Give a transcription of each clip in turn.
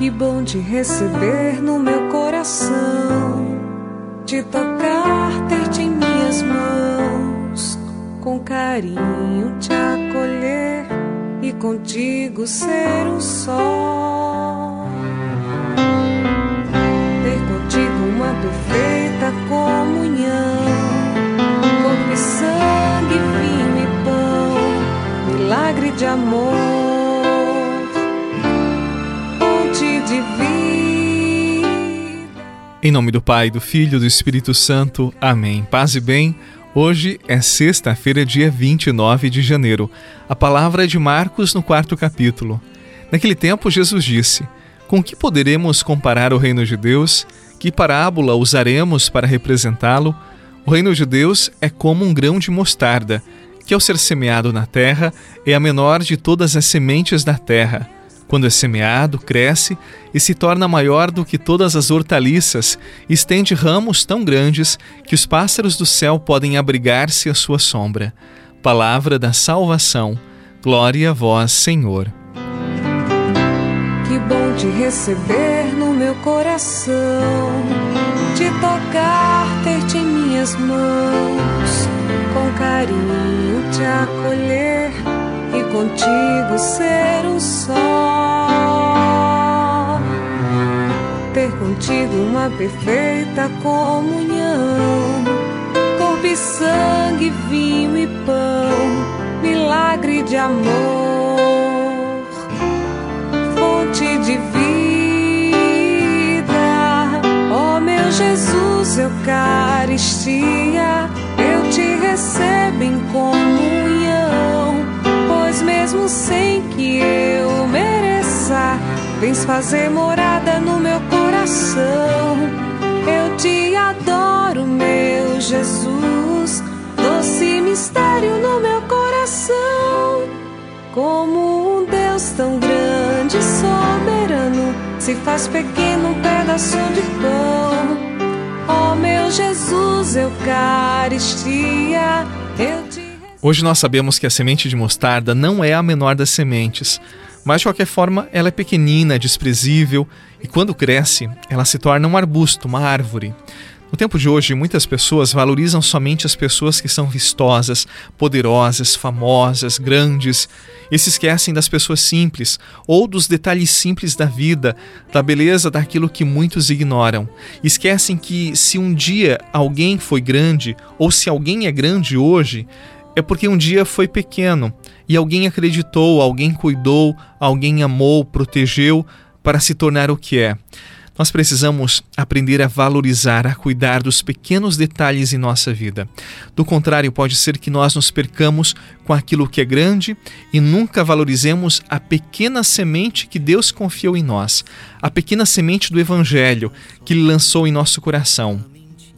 Que bom te receber no meu coração, te tocar, ter-te em minhas mãos, com carinho te acolher e contigo ser um só. Ter contigo uma perfeita comunhão, corpo e sangue, vinho e pão, milagre de amor Em nome do Pai, do Filho e do Espírito Santo. Amém. Paz e bem. Hoje é sexta-feira, dia 29 de janeiro. A palavra é de Marcos no quarto capítulo. Naquele tempo, Jesus disse: Com que poderemos comparar o reino de Deus? Que parábola usaremos para representá-lo? O reino de Deus é como um grão de mostarda, que ao ser semeado na terra é a menor de todas as sementes da terra quando é semeado, cresce e se torna maior do que todas as hortaliças, estende ramos tão grandes que os pássaros do céu podem abrigar-se à sua sombra. Palavra da salvação. Glória a vós, Senhor. Que bom te receber no meu coração, te tocar, ter-te em minhas mãos, com carinho te acolher e contigo ser um só. Contigo uma perfeita comunhão, corpo e sangue, vinho e pão, milagre de amor, fonte de vida. Ó oh, meu Jesus, Eucaristia, eu te recebo em comunhão mesmo sem que eu mereça. Vens fazer morada no se faz pequeno um pedaço de pão. Oh, meu Jesus, Eucaristia, eu te Hoje nós sabemos que a semente de mostarda não é a menor das sementes, mas de qualquer forma ela é pequenina, desprezível e quando cresce, ela se torna um arbusto, uma árvore. No tempo de hoje, muitas pessoas valorizam somente as pessoas que são vistosas, poderosas, famosas, grandes, e se esquecem das pessoas simples ou dos detalhes simples da vida, da beleza daquilo que muitos ignoram. Esquecem que se um dia alguém foi grande ou se alguém é grande hoje, é porque um dia foi pequeno e alguém acreditou, alguém cuidou, alguém amou, protegeu para se tornar o que é. Nós precisamos aprender a valorizar, a cuidar dos pequenos detalhes em nossa vida. Do contrário, pode ser que nós nos percamos com aquilo que é grande e nunca valorizemos a pequena semente que Deus confiou em nós, a pequena semente do Evangelho que Ele lançou em nosso coração.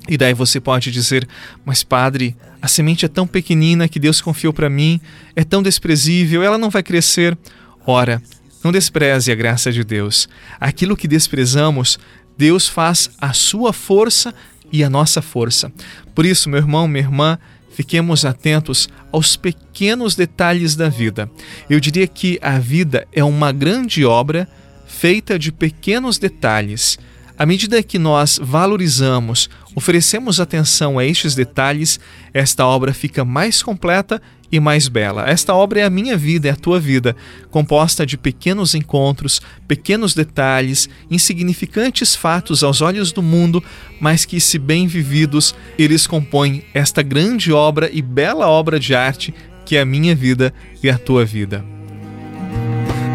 E daí você pode dizer: Mas, Padre, a semente é tão pequenina que Deus confiou para mim, é tão desprezível, ela não vai crescer. Ora, não despreze a graça de Deus. Aquilo que desprezamos, Deus faz a sua força e a nossa força. Por isso, meu irmão, minha irmã, fiquemos atentos aos pequenos detalhes da vida. Eu diria que a vida é uma grande obra feita de pequenos detalhes à medida que nós valorizamos, oferecemos atenção a estes detalhes, esta obra fica mais completa e mais bela. Esta obra é a minha vida, é a tua vida, composta de pequenos encontros, pequenos detalhes, insignificantes fatos aos olhos do mundo, mas que, se bem vividos, eles compõem esta grande obra e bela obra de arte que é a minha vida e a tua vida.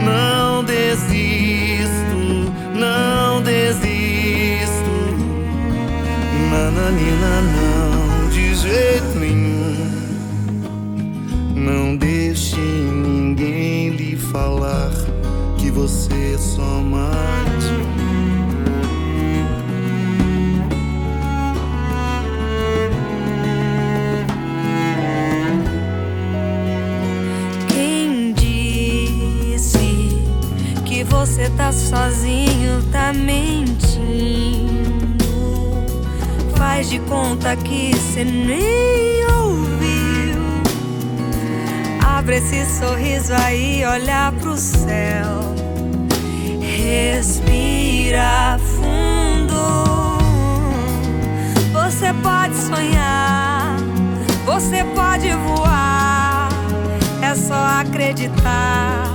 Não desisto, não desisto Nananina, não, de jeito nenhum. você tá sozinho, tá mentindo. Faz de conta que você nem ouviu. Abre esse sorriso aí, olha pro céu. Respira fundo. Você pode sonhar, você pode voar. É só acreditar.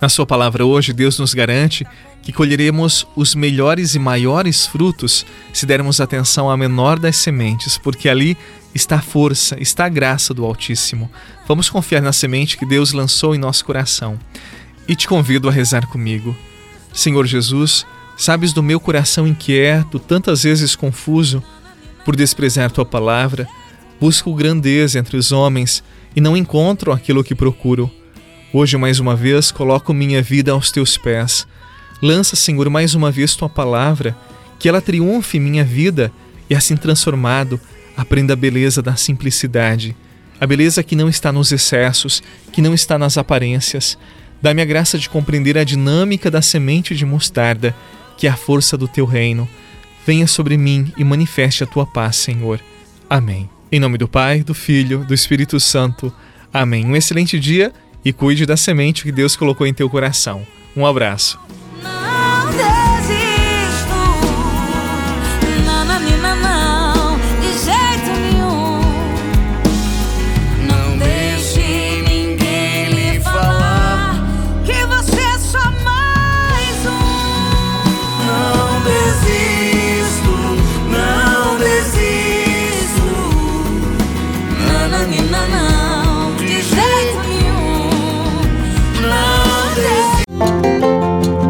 Na Sua palavra hoje, Deus nos garante que colheremos os melhores e maiores frutos se dermos atenção à menor das sementes, porque ali está a força, está a graça do Altíssimo. Vamos confiar na semente que Deus lançou em nosso coração. E te convido a rezar comigo. Senhor Jesus, sabes do meu coração inquieto, tantas vezes confuso, por desprezar tua palavra, busco grandeza entre os homens e não encontro aquilo que procuro. Hoje, mais uma vez, coloco minha vida aos teus pés. Lança, Senhor, mais uma vez tua palavra, que ela triunfe em minha vida e, assim transformado, aprenda a beleza da simplicidade, a beleza que não está nos excessos, que não está nas aparências. Dá-me a graça de compreender a dinâmica da semente de mostarda, que é a força do teu reino. Venha sobre mim e manifeste a tua paz, Senhor. Amém. Em nome do Pai, do Filho, do Espírito Santo. Amém. Um excelente dia e cuide da semente que Deus colocou em teu coração. Um abraço.